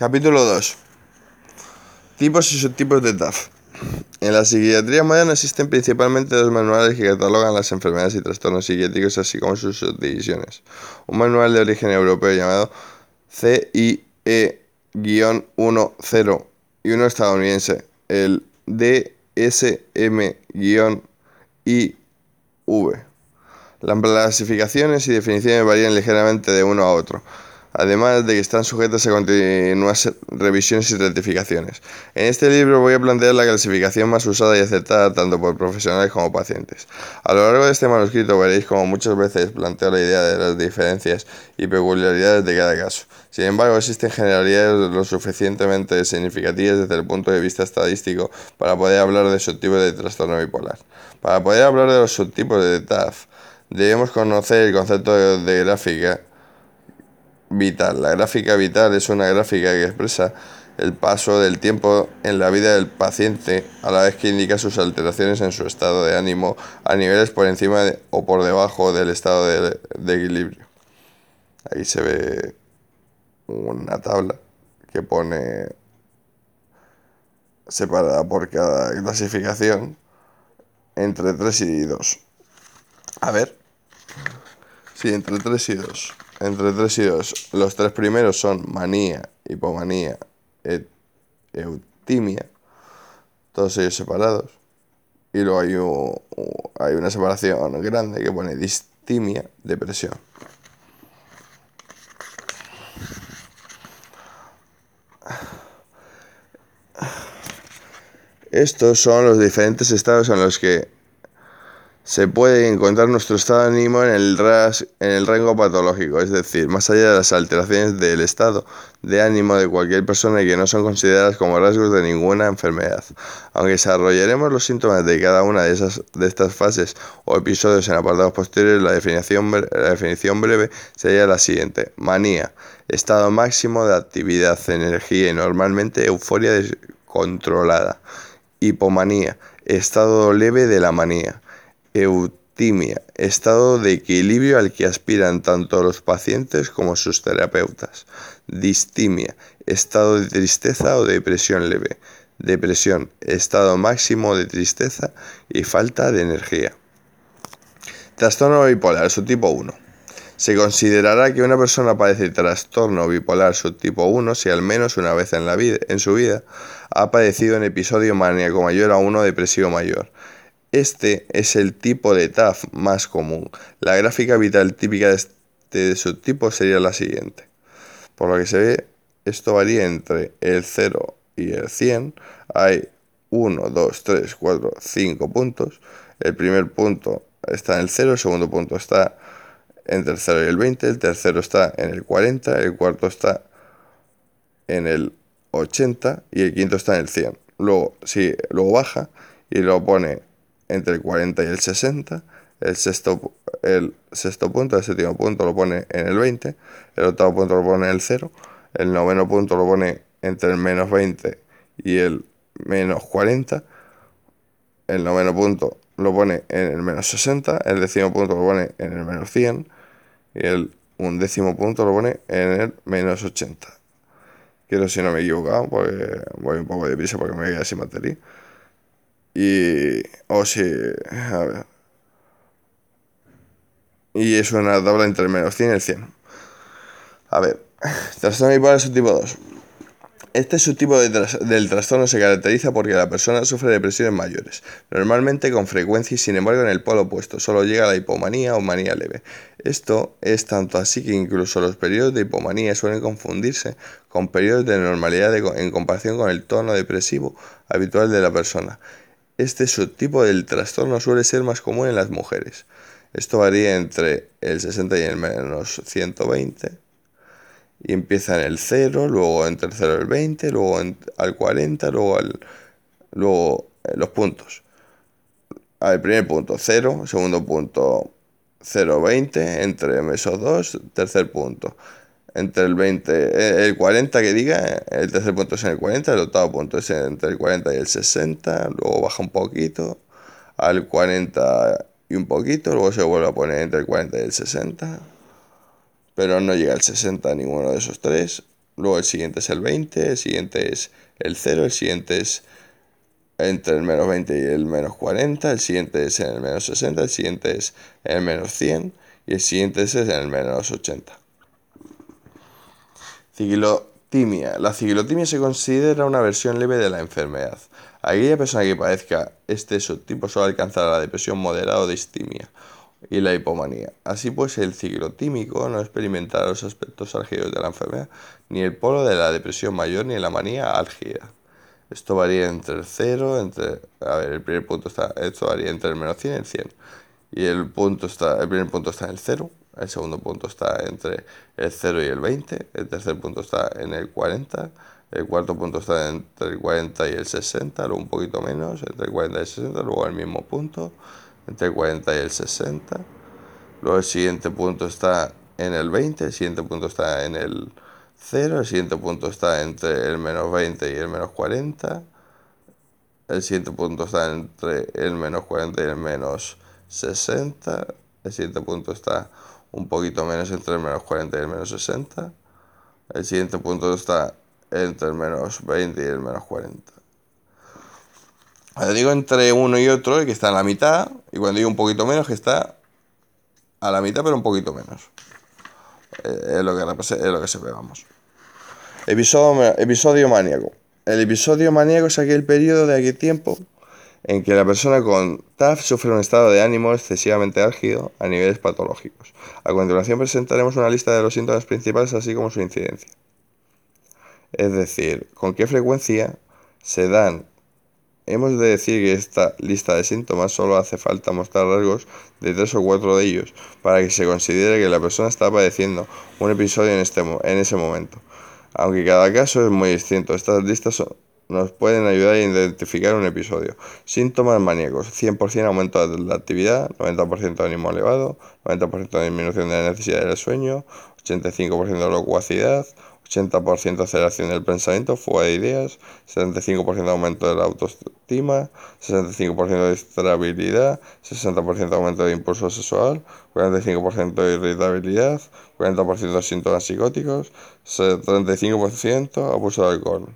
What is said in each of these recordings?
Capítulo 2. Tipos y subtipos de TAF. En la psiquiatría moderna existen principalmente dos manuales que catalogan las enfermedades y trastornos psiquiátricos, así como sus subdivisiones. Un manual de origen europeo llamado CIE-10 y uno estadounidense, el DSM-IV. Las clasificaciones y definiciones varían ligeramente de uno a otro además de que están sujetas a continuas revisiones y rectificaciones. En este libro voy a plantear la clasificación más usada y aceptada tanto por profesionales como pacientes. A lo largo de este manuscrito veréis como muchas veces planteo la idea de las diferencias y peculiaridades de cada caso. Sin embargo, existen generalidades lo suficientemente significativas desde el punto de vista estadístico para poder hablar de subtipos de trastorno bipolar. Para poder hablar de los subtipos de TAF, debemos conocer el concepto de gráfica vital. La gráfica vital es una gráfica que expresa el paso del tiempo en la vida del paciente a la vez que indica sus alteraciones en su estado de ánimo a niveles por encima o por debajo del estado de, equilibrio. Ahí se ve una tabla que pone separada por cada clasificación entre 3 y 2. A ver. Sí, entre 3 y 2 entre 3 y 2. Los tres primeros son manía, hipomanía, et, eutimia, todos ellos separados. Y luego hay, hay una separación grande que pone distimia, depresión. Estos son los diferentes estados en los que se puede encontrar nuestro estado de ánimo en el, en el rango patológico, es decir, más allá de las alteraciones del estado de ánimo de cualquier persona y que no son consideradas como rasgos de ninguna enfermedad. Aunque desarrollaremos los síntomas de cada una de, esas, de estas fases o episodios en apartados posteriores, la definición, la definición breve sería la siguiente. Manía, estado máximo de actividad, energía y normalmente euforia descontrolada. Hipomanía, estado leve de la manía eutimia, estado de equilibrio al que aspiran tanto los pacientes como sus terapeutas. Distimia, estado de tristeza o depresión leve. Depresión, estado máximo de tristeza y falta de energía. Trastorno bipolar subtipo 1. Se considerará que una persona padece trastorno bipolar subtipo 1 si al menos una vez en, la vida, en su vida ha padecido un episodio maníaco mayor a uno depresivo mayor este es el tipo de TAF más común. La gráfica vital típica de este subtipo sería la siguiente. Por lo que se ve, esto varía entre el 0 y el 100. Hay 1, 2, 3, 4, 5 puntos. El primer punto está en el 0, el segundo punto está entre el 0 y el 20, el tercero está en el 40, el cuarto está en el 80 y el quinto está en el 100. Luego, si luego baja y lo pone entre el 40 y el 60. El sexto, el sexto punto, el séptimo punto lo pone en el 20. El octavo punto lo pone en el 0. El noveno punto lo pone entre el menos 20 y el menos 40. El noveno punto lo pone en el menos 60. El décimo punto lo pone en el menos 100. Y el undécimo punto lo pone en el menos 80. Quiero si no me he equivocado, porque voy un poco de prisa porque me queda sin batería. Y. O si. A ver. Y es una tabla entre el menos 100 y el 100. A ver. Trastorno bipolar subtipo 2. Este subtipo de del trastorno se caracteriza porque la persona sufre depresiones mayores, normalmente con frecuencia y sin embargo en el polo opuesto, solo llega a la hipomanía o manía leve. Esto es tanto así que incluso los periodos de hipomanía suelen confundirse con periodos de normalidad en comparación con el tono depresivo habitual de la persona. Este subtipo del trastorno suele ser más común en las mujeres. Esto varía entre el 60 y el menos 120. Y empieza en el 0, luego entre el 0 y el 20, luego al 40, luego, al, luego eh, los puntos. Al primer punto 0, segundo punto 0,20, entre mesos 2, tercer punto entre el 20, eh, el 40 que diga, el tercer punto es en el 40, el octavo punto es entre el 40 y el 60, luego baja un poquito al 40 y un poquito, luego se vuelve a poner entre el 40 y el 60, pero no llega al 60 ninguno de esos tres, luego el siguiente es el 20, el siguiente es el 0, el siguiente es entre el menos 20 y el menos 40, el siguiente es en el menos 60, el siguiente es en el menos 100 y el siguiente es en el menos 80. Ciclotimia. La ciclotimia se considera una versión leve de la enfermedad. Aquella persona que padezca este subtipo suele alcanzar la depresión moderada o distimia y la hipomanía. Así pues, el ciclotímico no experimentará los aspectos álgidos de la enfermedad, ni el polo de la depresión mayor, ni la manía álgida. Esto varía entre el 0, entre, a ver, el primer punto está, esto varía entre el menos 100 y el 100. Y el punto está, el primer punto está en el 0, el segundo punto está entre el 0 y el 20, el tercer punto está en el 40, el cuarto punto está entre el 40 y el 60, luego un poquito menos, entre el 40 y el 60, luego el mismo punto, entre el 40 y el 60. Luego el siguiente punto está en el 20, el siguiente punto está en el 0, el siguiente punto está entre el menos 20 y el menos 40. El siguiente punto está entre el menos 40 y el menos 60. El siguiente punto está un poquito menos entre el menos 40 y el menos 60. El siguiente punto está entre el menos 20 y el menos 40. Cuando digo entre uno y otro, el que está en la mitad, y cuando digo un poquito menos, que está a la mitad, pero un poquito menos. Eh, es, lo que es lo que se ve, vamos. Episodio, episodio maníaco. El episodio maníaco es aquel periodo de aquel tiempo en que la persona con TAF sufre un estado de ánimo excesivamente álgido a niveles patológicos. A continuación presentaremos una lista de los síntomas principales así como su incidencia. Es decir, con qué frecuencia se dan Hemos de decir que esta lista de síntomas solo hace falta mostrar rasgos de tres o cuatro de ellos para que se considere que la persona está padeciendo un episodio en, este, en ese momento. Aunque cada caso es muy distinto, estas listas nos pueden ayudar a identificar un episodio. Síntomas maníacos: 100% aumento de la actividad, 90% de ánimo elevado, 90% de disminución de la necesidad del sueño, 85% de locuacidad, 80% aceleración del pensamiento, fuga de ideas, 75% aumento de la autoestima, 65% de distrabilidad, 60% aumento de impulso sexual, 45% de irritabilidad, 40% de síntomas psicóticos, 35% abuso de alcohol.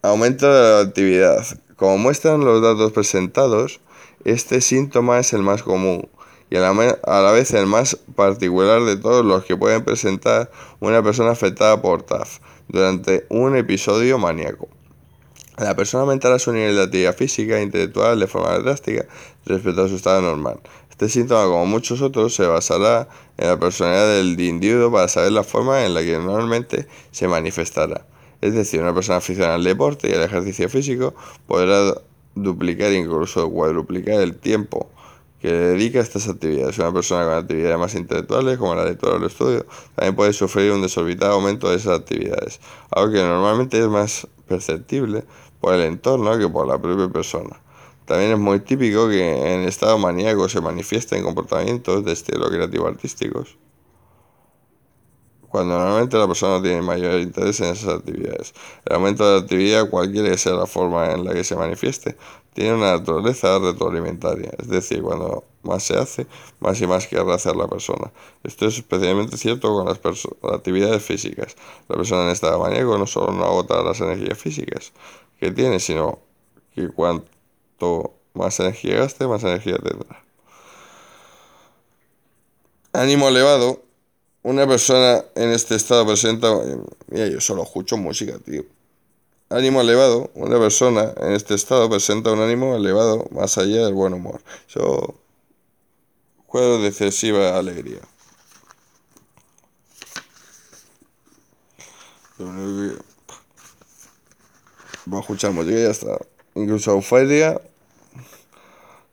Aumento de la actividad. Como muestran los datos presentados, este síntoma es el más común y a la, vez el más particular de todos los que pueden presentar una persona afectada por TAF durante un episodio maníaco. La persona aumentará su nivel de actividad física e intelectual de forma drástica respecto a su estado normal. Este síntoma, como muchos otros, se basará en la personalidad del individuo para saber la forma en la que normalmente se manifestará. Es decir, una persona aficionada al deporte y al ejercicio físico podrá duplicar incluso cuadruplicar el tiempo que dedica a estas actividades. Una persona con actividades más intelectuales, como la lectura o el estudio, también puede sufrir un desorbitado aumento de esas actividades, algo que normalmente es más perceptible por el entorno que por la propia persona. También es muy típico que en estado maníaco se manifiesten comportamientos de estilo creativo artísticos cuando normalmente la persona no tiene mayor interés en esas actividades. El aumento de la actividad, cualquiera que sea la forma en la que se manifieste, tiene una naturaleza retroalimentaria, es decir, cuando más se hace, más y más querrá hacer la persona. Esto es especialmente cierto con las, actividades físicas. La persona en estado maníaco no solo no agota las energías físicas que tiene, sino que cuanto más energía gaste, más energía tendrá. Ánimo elevado una persona en este estado presenta... Mira, yo solo escucho música, tío. Ánimo elevado. Una persona en este estado presenta un ánimo elevado más allá del buen humor. Eso... Juego de excesiva alegría. Voy a escuchar música ya está. Incluso euforia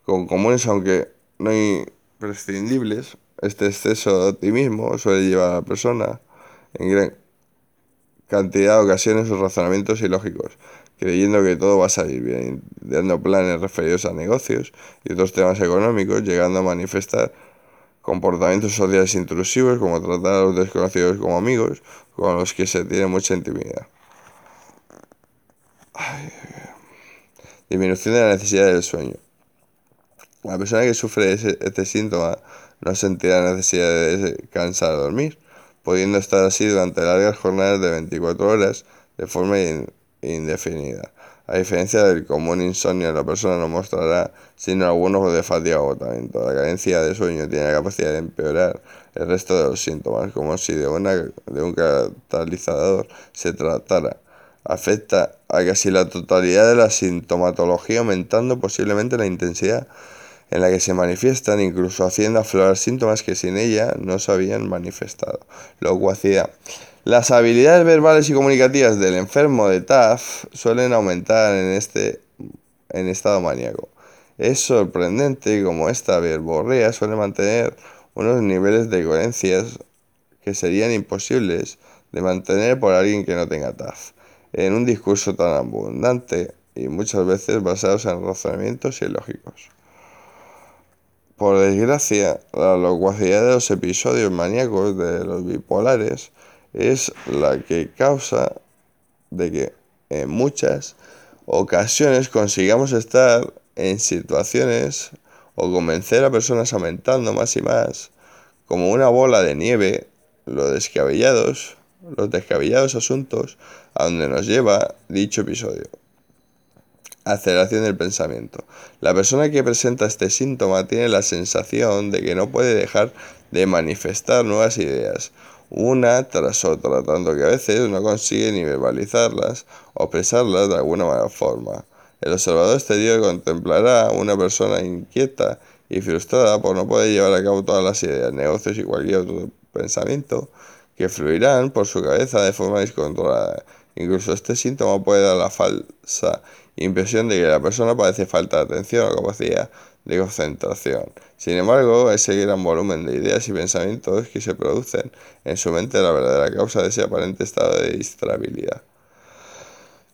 con comunes, aunque no hay prescindibles. Este exceso de optimismo suele llevar a la persona en gran cantidad de ocasiones sus razonamientos ilógicos, creyendo que todo va a salir bien, dando planes referidos a negocios y otros temas económicos, llegando a manifestar comportamientos sociales intrusivos como tratar a los desconocidos como amigos, con los que se tiene mucha intimidad. Disminución de la necesidad del sueño. La persona que sufre este síntoma no sentirá necesidad de descansar o dormir, pudiendo estar así durante largas jornadas de 24 horas de forma indefinida. A diferencia del común insomnio, la persona no mostrará signos algunos de fatiga o agotamiento. La carencia de sueño tiene la capacidad de empeorar el resto de los síntomas, como si de, una, de un catalizador se tratara. Afecta a casi la totalidad de la sintomatología, aumentando posiblemente la intensidad en la que se manifiestan, incluso haciendo aflorar síntomas que sin ella no se habían manifestado. Locuacidad. Las habilidades verbales y comunicativas del enfermo de TAF suelen aumentar en este en estado maníaco. Es sorprendente como esta verborrea suele mantener unos niveles de coherencias que serían imposibles de mantener por alguien que no tenga TAF, en un discurso tan abundante y muchas veces basados en razonamientos ilógicos. Por desgracia, la locuacidad de los episodios maníacos de los bipolares es la que causa de que en muchas ocasiones consigamos estar en situaciones o convencer a personas aumentando más y más, como una bola de nieve, los descabellados, los descabellados asuntos a donde nos lleva dicho episodio. Aceleración del pensamiento. La persona que presenta este síntoma tiene la sensación de que no puede dejar de manifestar nuevas ideas una tras otra, tanto que a veces no consigue ni verbalizarlas o expresarlas de alguna forma. El observador exterior contemplará a una persona inquieta y frustrada por no poder llevar a cabo todas las ideas, negocios y cualquier otro pensamiento que fluirán por su cabeza de forma descontrolada. Incluso este síntoma puede dar la falsa impresión de que la persona padece falta de atención o capacidad de concentración. Sin embargo, ese gran volumen de ideas y pensamientos que se producen en su mente la verdadera causa de ese aparente estado de distrabilidad.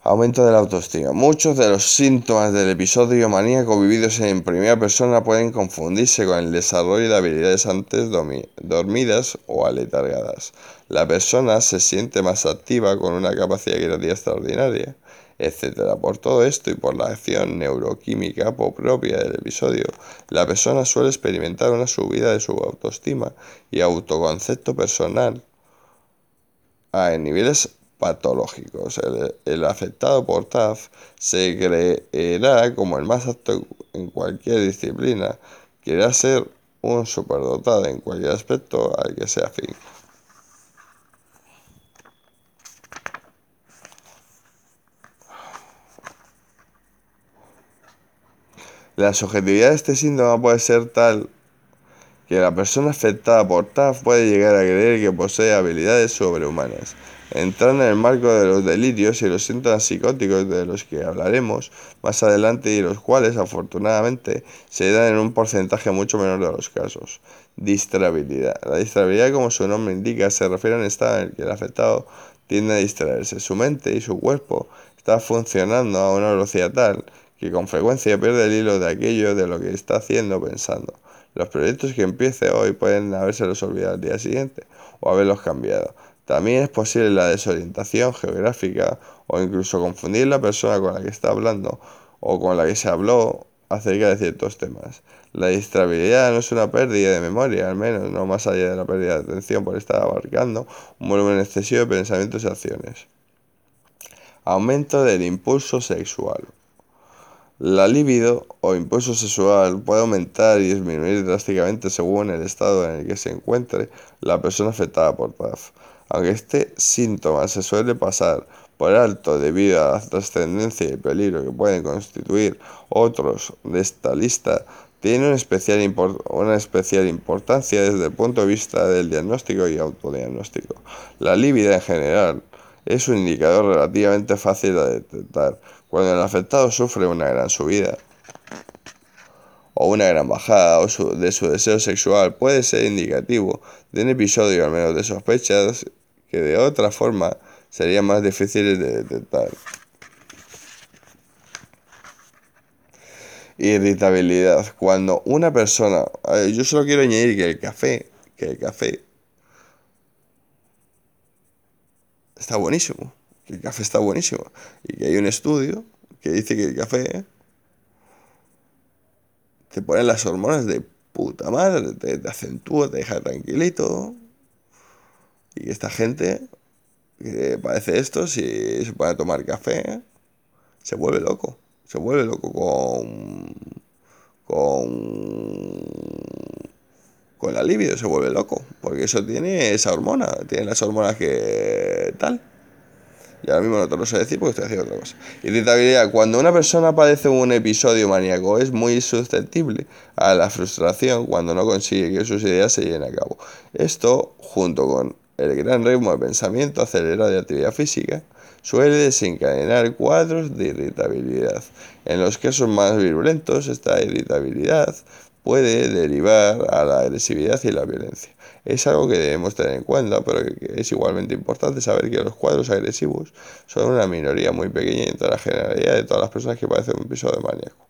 Aumento de la autoestima. Muchos de los síntomas del episodio maníaco vividos en primera persona pueden confundirse con el desarrollo de habilidades antes dormidas o aletargadas. La persona se siente más activa con una capacidad creativa extraordinaria etc. Por todo esto y por la acción neuroquímica propia del episodio, la persona suele experimentar una subida de su autoestima y autoconcepto personal a niveles patológicos. El, afectado por TAF se creerá como el más apto en cualquier disciplina, querrá ser un superdotado en cualquier aspecto al que sea fin. La subjetividad de este síntoma puede ser tal que la persona afectada por TAF puede llegar a creer que posee habilidades sobrehumanas, entrando en el marco de los delirios y los síntomas psicóticos de los que hablaremos más adelante y los cuales afortunadamente se dan en un porcentaje mucho menor de los casos. Distrabilidad. La distrabilidad, como su nombre indica, se refiere a un estado en el que el afectado tiende a distraerse. Su mente y su cuerpo están funcionando a una velocidad tal que con frecuencia pierde el hilo de aquello de lo que está haciendo pensando. Los proyectos que empiece hoy pueden habérselos olvidado al día siguiente o haberlos cambiado. También es posible la desorientación geográfica o incluso confundir la persona con la que está hablando o con la que se habló acerca de ciertos temas. La distrabilidad no es una pérdida de memoria, al menos no más allá de la pérdida de atención por estar abarcando un volumen excesivo de pensamientos y acciones. Aumento del impulso sexual. La libido o impulso sexual puede aumentar y disminuir drásticamente según el estado en el que se encuentre la persona afectada por TAF. Aunque este síntoma se suele pasar por alto debido a la trascendencia y peligro que pueden constituir otros de esta lista, tiene una especial, una especial importancia desde el punto de vista del diagnóstico y autodiagnóstico. La libido en general es un indicador relativamente fácil de detectar cuando el afectado sufre una gran subida o una gran bajada de su deseo sexual puede ser indicativo de un episodio al menos de sospechas que de otra forma serían más difíciles de detectar. Irritabilidad. Cuando una persona... yo solo quiero añadir que el café, que el café está buenísimo que el café está buenísimo y que hay un estudio que dice que el café te pone las hormonas de puta madre, te, acentúa, te deja tranquilito. Y esta gente que padece esto, si se pone a tomar café, se vuelve loco. Se vuelve loco con. con. con la libido, se vuelve loco. Porque eso tiene esa hormona, tiene las hormonas que. tal. Y ahora mismo no te lo sé decir porque estoy haciendo otra cosa. Irritabilidad. Cuando una persona padece un episodio maníaco es muy susceptible a la frustración cuando no consigue que sus ideas se lleven a cabo. Esto, junto con el gran ritmo de pensamiento acelerado de actividad física, suele desencadenar cuadros de irritabilidad. En los casos más virulentos, esta irritabilidad puede derivar a la agresividad y la violencia. Es algo que debemos tener en cuenta, pero es igualmente importante saber que los cuadros agresivos son una minoría muy pequeña entre la generalidad de todas las personas que padecen un episodio maníaco.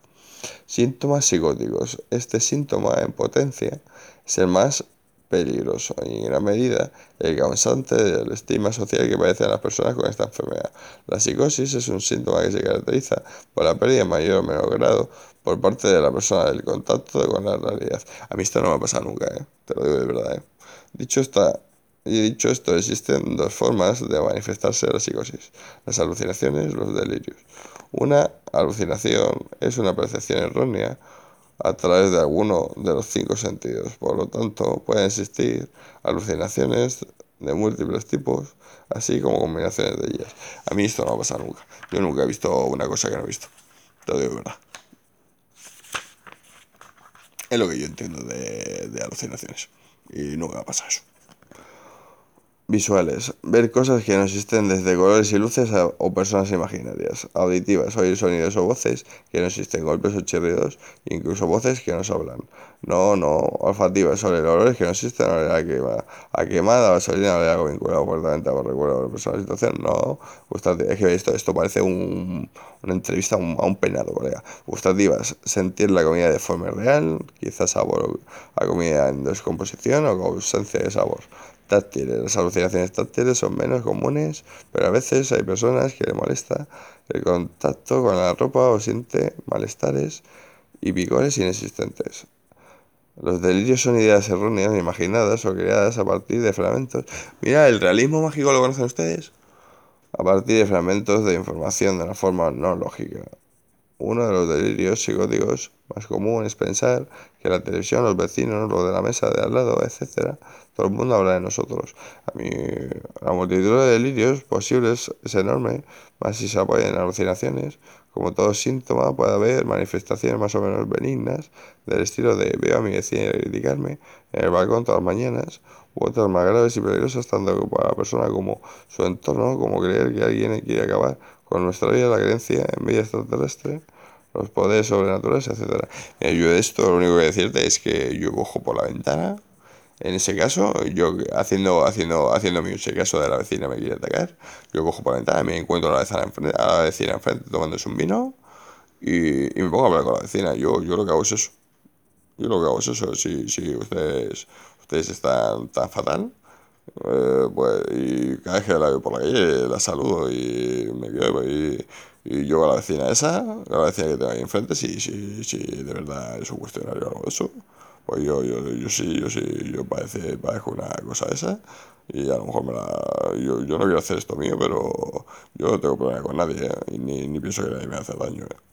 Síntomas psicóticos. Este síntoma en potencia es el más peligroso y en gran medida el causante del estigma social que padecen las personas con esta enfermedad. La psicosis es un síntoma que se caracteriza por la pérdida en mayor o menor grado por parte de la persona del contacto con la realidad. A mí esto no me ha pasado nunca, ¿eh? te lo digo de verdad. ¿eh? Dicho, y dicho esto, existen dos formas de manifestarse la psicosis, las alucinaciones y los delirios. Una alucinación es una percepción errónea a través de alguno de los cinco sentidos. Por lo tanto, pueden existir alucinaciones de múltiples tipos, así como combinaciones de ellas. A mí esto no va a pasar nunca. Yo nunca he visto una cosa que no he visto. Te digo verdad. Es lo que yo entiendo de, de alucinaciones. Y nunca ha pasado eso. Visuales. Ver cosas que no existen desde colores y luces o personas imaginarias. Auditivas. Oír sonidos o voces que no existen. Golpes o chirridos. Incluso voces que nos hablan. No, no. Olfativas. Oler olores que no existen. Oler a quemada. A quemada, gasolina, oler algo vinculado fuertemente a recuerdo de persona situación. No. Es que esto, esto parece un, una entrevista a un, a un penado, colega. Gustativas. Sentir la comida de forma real. Quizás sabor a comida en descomposición o ausencia de sabor táctiles. Las alucinaciones táctiles son menos comunes, pero a veces hay personas que le molesta el contacto con la ropa o siente malestares y picores inexistentes. Los delirios son ideas erróneas, imaginadas o creadas a partir de fragmentos. Mira, el realismo mágico lo conocen ustedes. A partir de fragmentos de información de una forma no lógica. Uno de los delirios psicóticos más comunes es pensar que la televisión, los vecinos, los de la mesa de al lado, etc., todo el mundo habla de nosotros. A mí, la multitud de delirios posibles es enorme, más si se apoyan en alucinaciones. Como todo síntoma, puede haber manifestaciones más o menos benignas, del estilo de veo a mi vecina criticarme en el balcón todas las mañanas, u otras más graves y peligrosas, tanto para la persona como su entorno, como creer que alguien quiere acabar con nuestra vida, la creencia en vida extraterrestre, los poderes sobrenaturales, etc. yo de esto lo único que decirte es que yo cojo por la ventana. En ese caso, yo haciendo, haciendo, haciéndome ese caso de la vecina me quiere atacar, yo cojo por la ventana, me encuentro a la vecina enfrente, a la vecina enfrente tomándose un vino y, y, me pongo a hablar con la vecina. Yo, yo lo que hago es eso. Yo lo que hago es eso. Si, si ustedes, ustedes están tan fatal, eh, pues, y cada vez que la veo por la calle la saludo y me quedo y, y yo a la vecina esa, a la vecina que tengo ahí enfrente, si, si, si de verdad es un cuestionario o algo de eso, pues yo, yo, yo sí, yo sí, yo parece, parezco una cosa esa y a lo mejor me la... Yo, yo no quiero hacer esto mío, pero yo no tengo problema con nadie ¿eh? y ni, ni pienso que nadie me hace daño. ¿eh?